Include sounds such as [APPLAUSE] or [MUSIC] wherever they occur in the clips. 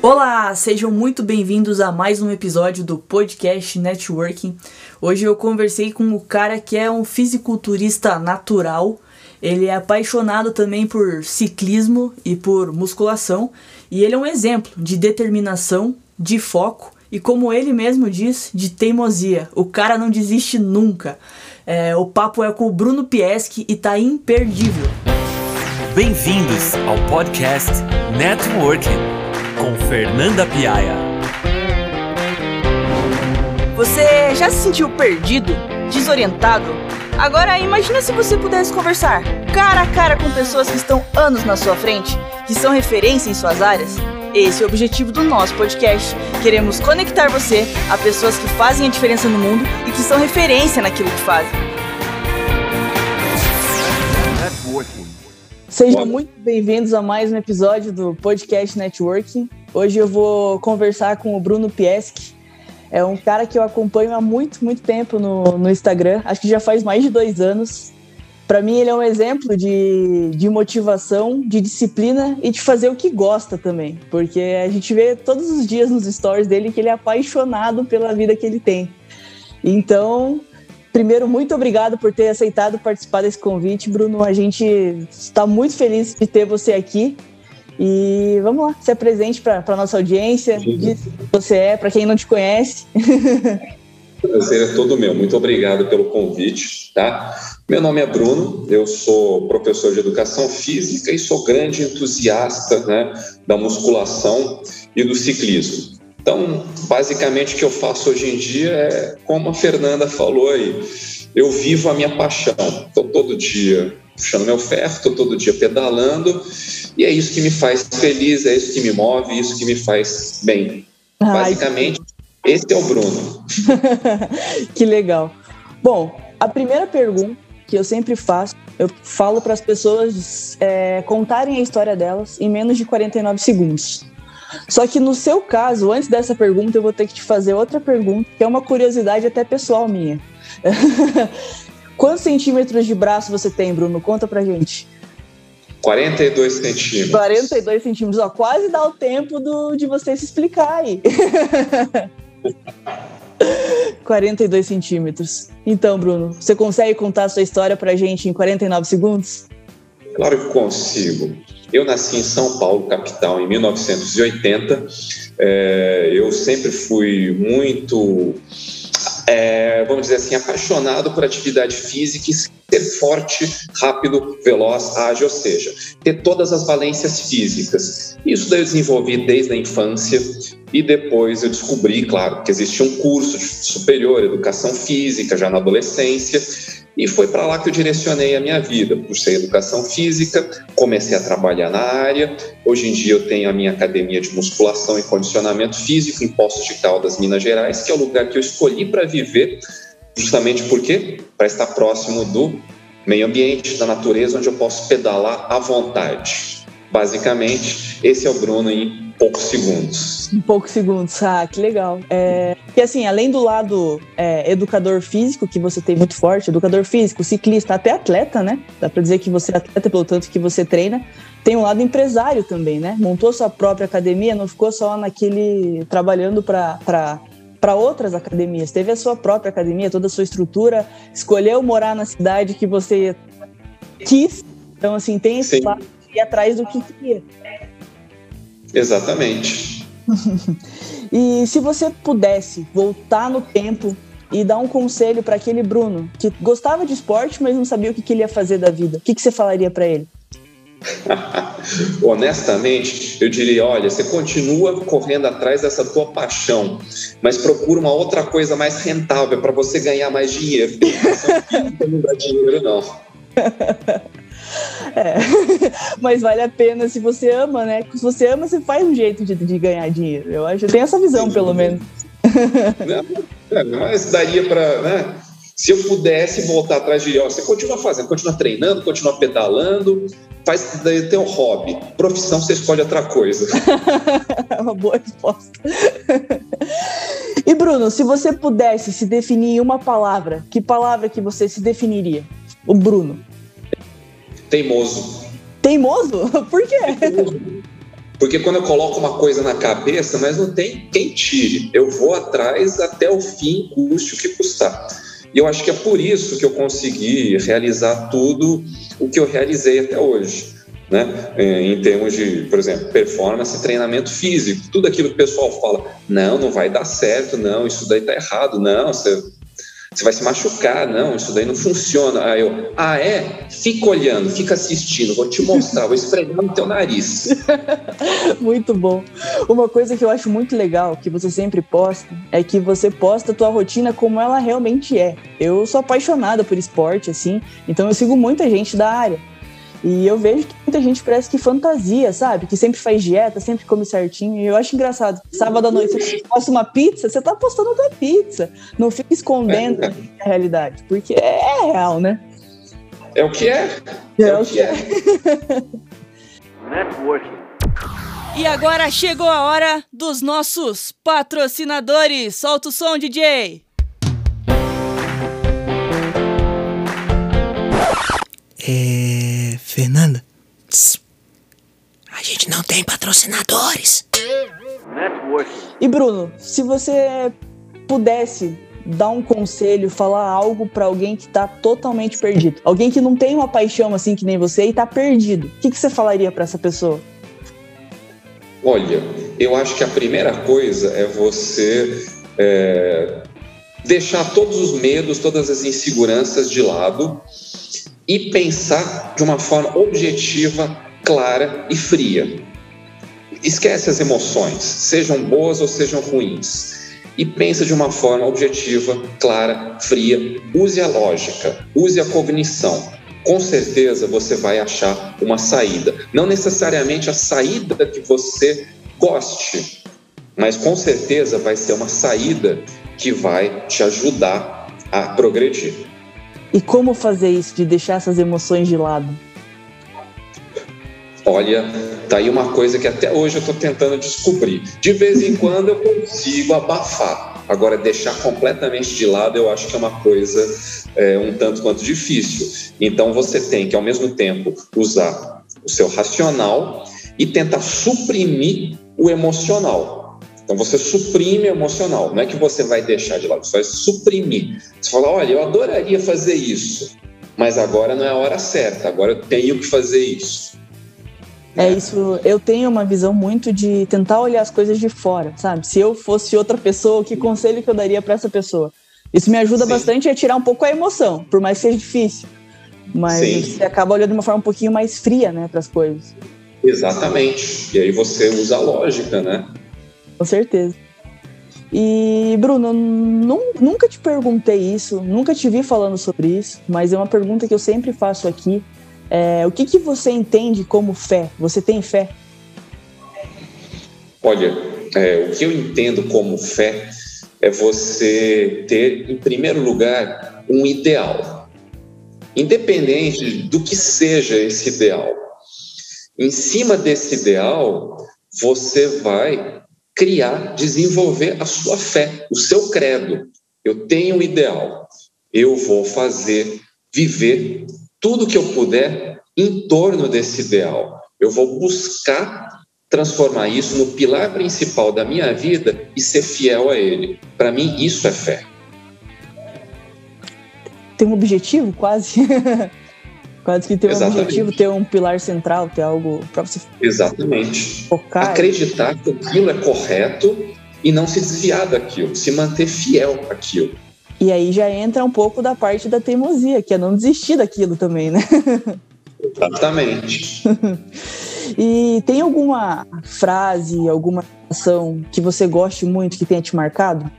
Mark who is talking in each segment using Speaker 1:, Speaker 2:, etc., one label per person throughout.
Speaker 1: Olá, sejam muito bem-vindos a mais um episódio do podcast Networking. Hoje eu conversei com o cara que é um fisiculturista natural. Ele é apaixonado também por ciclismo e por musculação, e ele é um exemplo de determinação, de foco e, como ele mesmo diz, de teimosia. O cara não desiste nunca. É, o papo é com o Bruno Pieski e tá imperdível.
Speaker 2: Bem-vindos ao podcast Networking com Fernanda Piaia.
Speaker 1: Você já se sentiu perdido, desorientado? Agora imagina se você pudesse conversar cara a cara com pessoas que estão anos na sua frente, que são referência em suas áreas. Esse é o objetivo do nosso podcast. Queremos conectar você a pessoas que fazem a diferença no mundo e que são referência naquilo que fazem. Sejam muito bem-vindos a mais um episódio do Podcast Networking. Hoje eu vou conversar com o Bruno Pieski. É um cara que eu acompanho há muito, muito tempo no, no Instagram. Acho que já faz mais de dois anos. Para mim, ele é um exemplo de, de motivação, de disciplina e de fazer o que gosta também. Porque a gente vê todos os dias nos stories dele que ele é apaixonado pela vida que ele tem. Então, Primeiro, muito obrigado por ter aceitado participar desse convite, Bruno. A gente está muito feliz de ter você aqui. E vamos lá, se apresente para a nossa audiência, diz quem você é, para quem não te conhece.
Speaker 3: O [LAUGHS] prazer é todo meu. Muito obrigado pelo convite, tá? Meu nome é Bruno, eu sou professor de educação física e sou grande entusiasta né, da musculação e do ciclismo. Então, basicamente, o que eu faço hoje em dia é, como a Fernanda falou aí, eu vivo a minha paixão. Estou todo dia puxando meu ferro, estou todo dia pedalando, e é isso que me faz feliz, é isso que me move, é isso que me faz bem. Ai. Basicamente, esse é o Bruno. [LAUGHS]
Speaker 1: que legal. Bom, a primeira pergunta que eu sempre faço, eu falo para as pessoas é, contarem a história delas em menos de 49 segundos. Só que no seu caso, antes dessa pergunta, eu vou ter que te fazer outra pergunta, que é uma curiosidade até pessoal minha. [LAUGHS] Quantos centímetros de braço você tem, Bruno? Conta pra gente.
Speaker 3: 42 centímetros.
Speaker 1: 42 centímetros, ó, quase dá o tempo do, de você se explicar aí. [LAUGHS] 42 centímetros. Então, Bruno, você consegue contar a sua história pra gente em 49 segundos?
Speaker 3: Claro que consigo. Eu nasci em São Paulo, capital, em 1980. É, eu sempre fui muito, é, vamos dizer assim, apaixonado por atividade física e ser forte, rápido, veloz, ágil, ou seja, ter todas as valências físicas. Isso eu desenvolvi desde a infância e depois eu descobri, claro, que existia um curso superior, educação física, já na adolescência, e foi para lá que eu direcionei a minha vida, por ser educação física, comecei a trabalhar na área. Hoje em dia eu tenho a minha academia de musculação e condicionamento físico em Poços de Caldas, Minas Gerais, que é o lugar que eu escolhi para viver, justamente porque para estar próximo do meio ambiente, da natureza, onde eu posso pedalar à vontade. Basicamente, esse é o Bruno em poucos segundos.
Speaker 1: Em poucos segundos, ah, que legal. É, que assim, além do lado é, educador físico, que você tem muito forte, educador físico, ciclista, até atleta, né? Dá pra dizer que você é atleta pelo tanto que você treina. Tem um lado empresário também, né? Montou sua própria academia, não ficou só naquele trabalhando para para outras academias, teve a sua própria academia, toda a sua estrutura, escolheu morar na cidade que você quis. Então, assim, tem esse Sim. lado ir atrás do que queria.
Speaker 3: Exatamente. [LAUGHS]
Speaker 1: e se você pudesse voltar no tempo e dar um conselho para aquele Bruno que gostava de esporte, mas não sabia o que, que ele ia fazer da vida, o que, que você falaria para ele? [LAUGHS]
Speaker 3: Honestamente, eu diria: olha, você continua correndo atrás dessa tua paixão, mas procura uma outra coisa mais rentável para você ganhar mais dinheiro. [LAUGHS] Não dá dinheiro, não.
Speaker 1: É. [LAUGHS] Mas vale a pena se você ama, né? Se você ama, você faz um jeito de, de ganhar dinheiro. Eu acho que tem essa visão, Sim, pelo menos.
Speaker 3: É, mas daria para. Né? Se eu pudesse voltar atrás de. Ó, você continua fazendo, continua treinando, continua pedalando, faz daí tem um hobby. Profissão, você escolhe outra coisa. [LAUGHS]
Speaker 1: uma boa resposta. [LAUGHS] e Bruno, se você pudesse se definir em uma palavra, que palavra que você se definiria? O Bruno.
Speaker 3: Teimoso.
Speaker 1: Teimoso? [LAUGHS] Por quê?
Speaker 3: Porque quando eu coloco uma coisa na cabeça, mas não tem quem tire. Eu vou atrás até o fim, custe o que custar. E eu acho que é por isso que eu consegui realizar tudo o que eu realizei até hoje. Né? É, em termos de, por exemplo, performance e treinamento físico. Tudo aquilo que o pessoal fala, não, não vai dar certo, não, isso daí tá errado, não, você você vai se machucar, não, isso daí não funciona. Aí eu, ah, é? Fica olhando, fica assistindo, vou te mostrar, vou esfregar no teu nariz. [LAUGHS]
Speaker 1: muito bom. Uma coisa que eu acho muito legal, que você sempre posta, é que você posta a tua rotina como ela realmente é. Eu sou apaixonada por esporte, assim, então eu sigo muita gente da área. E eu vejo que muita gente parece que fantasia, sabe? Que sempre faz dieta, sempre come certinho. E eu acho engraçado. Sábado à noite você posta uma pizza, você tá postando a tua pizza. Não fica escondendo é. a realidade. Porque é real, né?
Speaker 3: É o que é. É, é o que é. [LAUGHS]
Speaker 2: Networking. E agora chegou a hora dos nossos patrocinadores. Solta o som, DJ.
Speaker 4: É. Fernanda? Tss, a gente não tem patrocinadores.
Speaker 1: E Bruno, se você pudesse dar um conselho, falar algo para alguém que tá totalmente perdido, alguém que não tem uma paixão assim que nem você e tá perdido, o que, que você falaria para essa pessoa?
Speaker 3: Olha, eu acho que a primeira coisa é você é, deixar todos os medos, todas as inseguranças de lado e pensar de uma forma objetiva, clara e fria. Esquece as emoções, sejam boas ou sejam ruins, e pensa de uma forma objetiva, clara, fria. Use a lógica, use a cognição. Com certeza você vai achar uma saída. Não necessariamente a saída que você goste, mas com certeza vai ser uma saída que vai te ajudar a progredir.
Speaker 1: E como fazer isso, de deixar essas emoções de lado?
Speaker 3: Olha, tá aí uma coisa que até hoje eu estou tentando descobrir. De vez em quando eu consigo abafar. Agora, deixar completamente de lado eu acho que é uma coisa é, um tanto quanto difícil. Então, você tem que, ao mesmo tempo, usar o seu racional e tentar suprimir o emocional. Então você suprime o emocional, não é que você vai deixar de lado, você vai suprimir. Você fala, olha, eu adoraria fazer isso, mas agora não é a hora certa, agora eu tenho que fazer isso.
Speaker 1: É isso, eu tenho uma visão muito de tentar olhar as coisas de fora, sabe? Se eu fosse outra pessoa, que conselho que eu daria para essa pessoa? Isso me ajuda Sim. bastante a tirar um pouco a emoção, por mais que seja difícil. Mas Sim. você acaba olhando de uma forma um pouquinho mais fria, né, para as coisas.
Speaker 3: Exatamente. E aí você usa a lógica, né?
Speaker 1: Com certeza. E, Bruno, nunca te perguntei isso, nunca te vi falando sobre isso, mas é uma pergunta que eu sempre faço aqui. É, o que, que você entende como fé? Você tem fé?
Speaker 3: Olha, é, o que eu entendo como fé é você ter, em primeiro lugar, um ideal. Independente do que seja esse ideal. Em cima desse ideal, você vai criar, desenvolver a sua fé, o seu credo. Eu tenho um ideal, eu vou fazer, viver tudo que eu puder em torno desse ideal. Eu vou buscar transformar isso no pilar principal da minha vida e ser fiel a ele. Para mim, isso é fé.
Speaker 1: Tem um objetivo, quase. [LAUGHS] Quase que ter Exatamente. um objetivo, ter um pilar central, ter algo para você
Speaker 3: Exatamente. focar. Acreditar que aquilo é correto e não se desviar daquilo, se manter fiel àquilo.
Speaker 1: E aí já entra um pouco da parte da teimosia, que é não desistir daquilo também, né?
Speaker 3: Exatamente. [LAUGHS]
Speaker 1: e tem alguma frase, alguma ação que você goste muito, que tenha te marcado?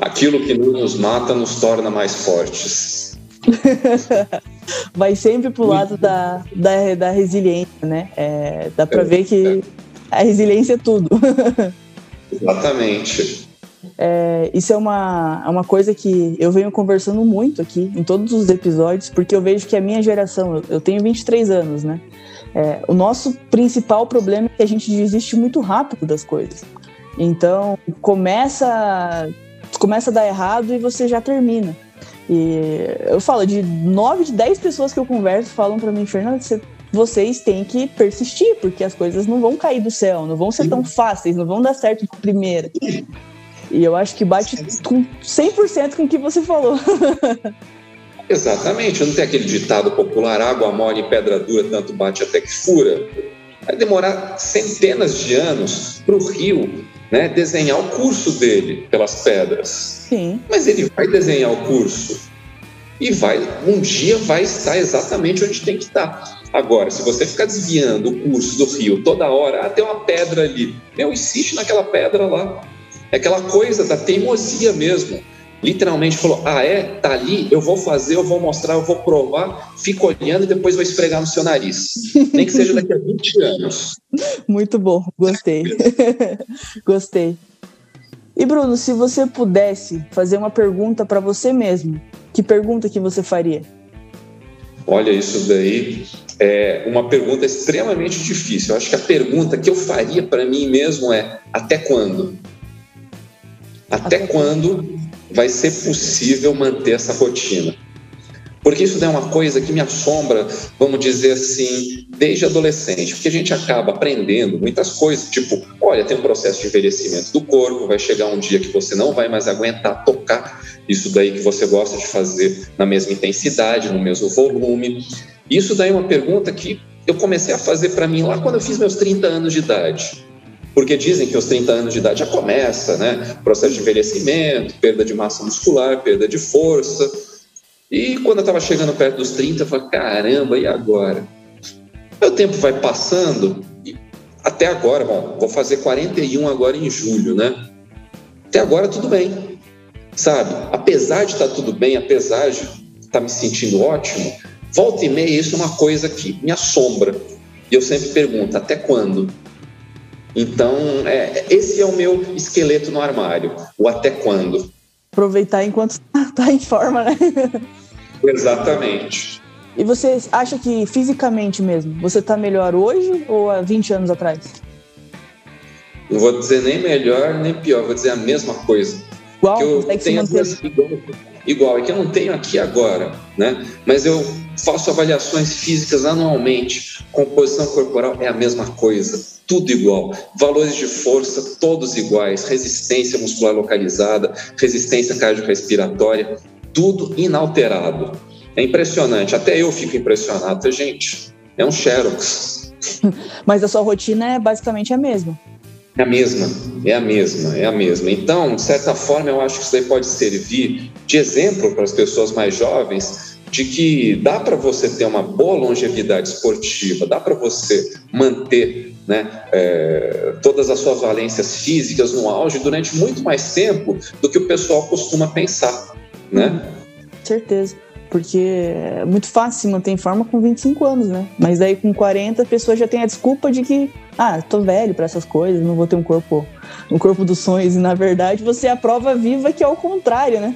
Speaker 3: Aquilo que nos mata nos torna mais fortes. [LAUGHS]
Speaker 1: vai sempre pro lado da, da, da resiliência, né? É, dá para ver que a resiliência é tudo. [LAUGHS]
Speaker 3: Exatamente.
Speaker 1: É, isso é uma, é uma coisa que eu venho conversando muito aqui em todos os episódios, porque eu vejo que a minha geração, eu, eu tenho 23 anos, né? É, o nosso principal problema é que a gente desiste muito rápido das coisas. Então, começa, começa a dar errado e você já termina. E eu falo, de 9 de 10 pessoas que eu converso falam para mim, Fernando, você vocês têm que persistir, porque as coisas não vão cair do céu, não vão ser tão fáceis, não vão dar certo de primeira. E eu acho que bate com 100% com o que você falou. [LAUGHS]
Speaker 3: Exatamente, não tem aquele ditado popular: água mole e pedra dura, tanto bate até que fura. Vai demorar centenas de anos para o rio né, desenhar o curso dele pelas pedras.
Speaker 1: Sim.
Speaker 3: Mas ele vai desenhar o curso e vai um dia vai estar exatamente onde tem que estar. Agora, se você ficar desviando o curso do rio toda hora, ah, tem uma pedra ali, meu, insiste naquela pedra lá. É aquela coisa da teimosia mesmo literalmente falou: Ah, é? Tá ali, eu vou fazer, eu vou mostrar, eu vou provar, fico olhando e depois vou esfregar no seu nariz. [LAUGHS] Nem que seja daqui a 20 anos.
Speaker 1: Muito bom, gostei. [LAUGHS] gostei. E Bruno, se você pudesse fazer uma pergunta para você mesmo, que pergunta que você faria?
Speaker 3: Olha, isso daí é uma pergunta extremamente difícil. Eu acho que a pergunta que eu faria para mim mesmo é: até quando? Até, quando vai ser possível manter essa rotina. Porque isso é uma coisa que me assombra, vamos dizer assim, desde adolescente, porque a gente acaba aprendendo muitas coisas, tipo, olha, tem um processo de envelhecimento do corpo, vai chegar um dia que você não vai mais aguentar tocar isso daí que você gosta de fazer na mesma intensidade, no mesmo volume. Isso daí é uma pergunta que eu comecei a fazer para mim lá quando eu fiz meus 30 anos de idade. Porque dizem que aos 30 anos de idade já começa, né? Processo de envelhecimento, perda de massa muscular, perda de força. E quando eu estava chegando perto dos 30, eu falei, caramba, e agora? O tempo vai passando, até agora, bom, vou fazer 41 agora em julho, né? Até agora tudo bem, sabe? Apesar de estar tá tudo bem, apesar de estar tá me sentindo ótimo, volta e meia isso é uma coisa que me assombra. E eu sempre pergunto, até quando? Então, é, esse é o meu esqueleto no armário, o até quando.
Speaker 1: Aproveitar enquanto está [LAUGHS] em forma, né?
Speaker 3: Exatamente.
Speaker 1: E você acha que fisicamente mesmo, você está melhor hoje ou há 20 anos atrás?
Speaker 3: Não vou dizer nem melhor nem pior, vou dizer a mesma coisa.
Speaker 1: Igual, que eu tenho
Speaker 3: igual, igual, é que eu não tenho aqui agora, né? Mas eu faço avaliações físicas anualmente, composição corporal é a mesma coisa tudo igual. Valores de força, todos iguais. Resistência muscular localizada, resistência cardiorrespiratória, tudo inalterado. É impressionante. Até eu fico impressionado. Gente, é um Xerox. [LAUGHS]
Speaker 1: Mas a sua rotina é basicamente a mesma.
Speaker 3: É a mesma, é a mesma, é a mesma. Então, de certa forma, eu acho que isso aí pode servir de exemplo para as pessoas mais jovens de que dá para você ter uma boa longevidade esportiva, dá para você manter né, é, todas as suas valências físicas no auge durante muito mais tempo do que o pessoal costuma pensar, né?
Speaker 1: Certeza, porque é muito fácil se manter em forma com 25 anos, né? Mas daí com 40 a pessoa já tem a desculpa de que, ah, tô velho para essas coisas, não vou ter um corpo, um corpo dos sonhos e na verdade você é a prova viva que é o contrário, né?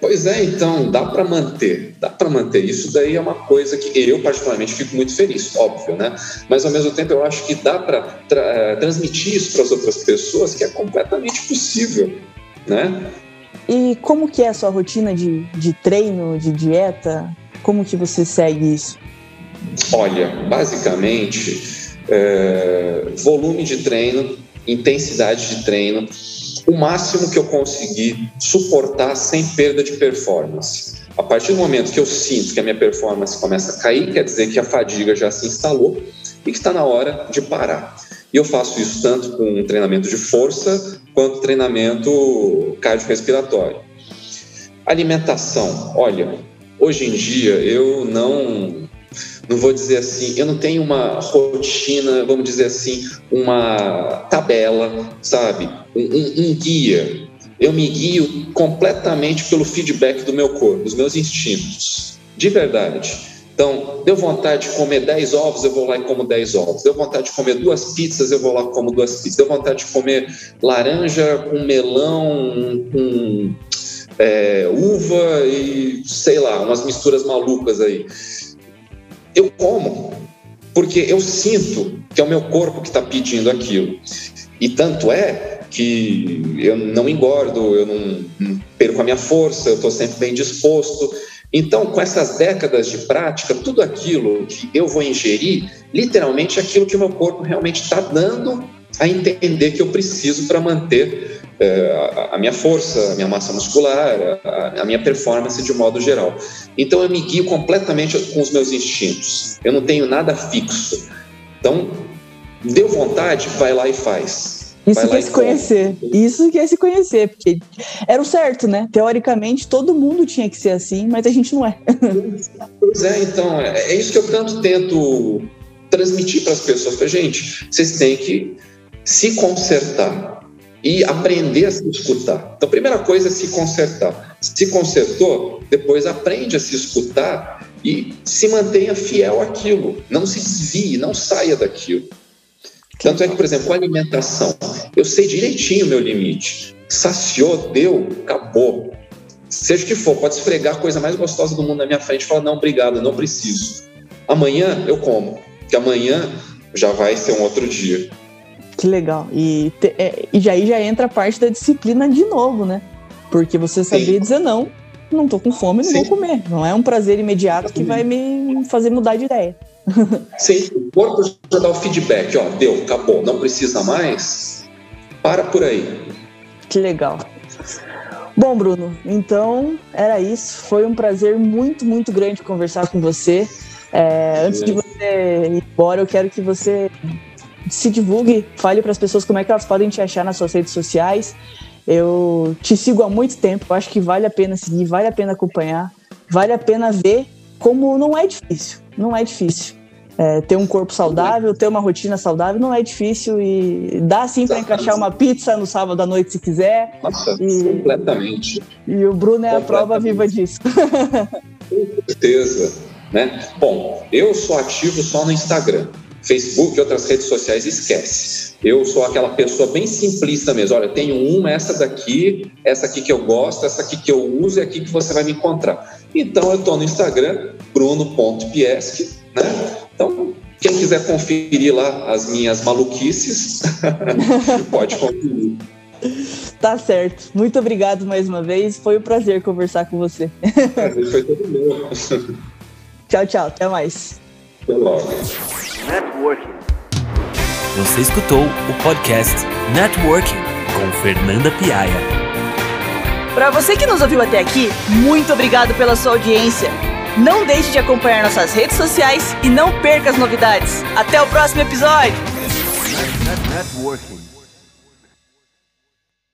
Speaker 3: Pois é, então dá para manter, dá para manter. Isso daí é uma coisa que eu particularmente fico muito feliz, óbvio, né? Mas ao mesmo tempo eu acho que dá para tra eh, transmitir isso para as outras pessoas que é completamente possível, né?
Speaker 1: E como que é a sua rotina de, de treino, de dieta? Como que você segue isso?
Speaker 3: Olha, basicamente, é, volume de treino, intensidade de treino, o máximo que eu consegui suportar sem perda de performance. A partir do momento que eu sinto que a minha performance começa a cair, quer dizer que a fadiga já se instalou e que está na hora de parar. E eu faço isso tanto com treinamento de força quanto treinamento cardiorrespiratório. Alimentação, olha, hoje em dia eu não não vou dizer assim, eu não tenho uma rotina, vamos dizer assim, uma tabela, sabe? Um, um, um, guia. Eu me guio completamente pelo feedback do meu corpo, dos meus instintos, de verdade. Então, deu vontade de comer 10 ovos, eu vou lá e como 10 ovos. Deu vontade de comer duas pizzas, eu vou lá e como duas pizzas. Deu vontade de comer laranja com melão, com é, uva e sei lá, umas misturas malucas aí eu como, porque eu sinto que é o meu corpo que está pedindo aquilo. E tanto é que eu não engordo, eu não, não perco a minha força, eu estou sempre bem disposto. Então, com essas décadas de prática, tudo aquilo que eu vou ingerir, literalmente aquilo que o meu corpo realmente está dando a entender que eu preciso para manter é, a minha força, a minha massa muscular, a, a, minha performance de um modo geral. Então eu me guio completamente com os meus instintos. Eu não tenho nada fixo. Então, deu vontade, vai lá e faz.
Speaker 1: Isso que é se conhecer. Isso que é se conhecer, porque era o certo, né? Teoricamente, todo mundo tinha que ser assim, mas a gente não é. [LAUGHS]
Speaker 3: Pois é, então, é, é isso que eu tanto tento transmitir para as pessoas. Pra gente, vocês têm que se consertar e aprender a se escutar. Então, a primeira coisa é se consertar. Se consertou, depois aprende a se escutar e se mantenha fiel àquilo. Não se desvie, não saia daquilo. Tanto é que, por exemplo, com a alimentação, eu sei direitinho o meu limite. Saciou, deu, acabou. Seja o que for, pode esfregar a coisa mais gostosa do mundo na minha frente e falar: não, obrigado, não preciso. Amanhã eu como, que amanhã já vai ser um outro dia.
Speaker 1: Que legal. E, te, é, e aí já entra a parte da disciplina de novo, né? Porque você saber Sim. dizer não, não tô com fome, não Sim. vou comer. Não é um prazer imediato que vai me fazer mudar de ideia.
Speaker 3: Sim, o corpo já dá o feedback, ó, deu, acabou, não precisa mais, para por aí.
Speaker 1: Que legal. Bom, Bruno, então era isso. Foi um prazer muito, muito grande conversar com você. É, antes de você ir embora, eu quero que você se divulgue, fale para as pessoas como é que elas podem te achar nas suas redes sociais. Eu te sigo há muito tempo, acho que vale a pena seguir, vale a pena acompanhar, vale a pena ver como não é difícil, não é difícil. É, ter um corpo saudável, ter uma rotina saudável não é difícil e dá sim para encaixar uma pizza no sábado à noite se quiser.
Speaker 3: Nossa, e, completamente.
Speaker 1: E o Bruno é a prova viva disso.
Speaker 3: Com certeza. Né? Bom, eu sou ativo só no Instagram. Facebook e outras redes sociais, esquece. Eu sou aquela pessoa bem simplista mesmo. Olha, tenho uma, essa daqui, essa aqui que eu gosto, essa aqui que eu uso e aqui que você vai me encontrar. Então, eu estou no Instagram, bruno.piesc, né? Então, quem quiser conferir lá as minhas maluquices, [LAUGHS] pode conferir.
Speaker 1: Tá certo. Muito obrigado mais uma vez. Foi um prazer conversar com você.
Speaker 3: Prazer foi todo meu. [LAUGHS]
Speaker 1: tchau, tchau. Até mais.
Speaker 3: Até logo.
Speaker 5: Networking. Você escutou o podcast Networking com Fernanda Piaia.
Speaker 2: Para você que nos ouviu até aqui, muito obrigado pela sua audiência. Não deixe de acompanhar nossas redes sociais e não perca as novidades. Até o próximo episódio. Networking.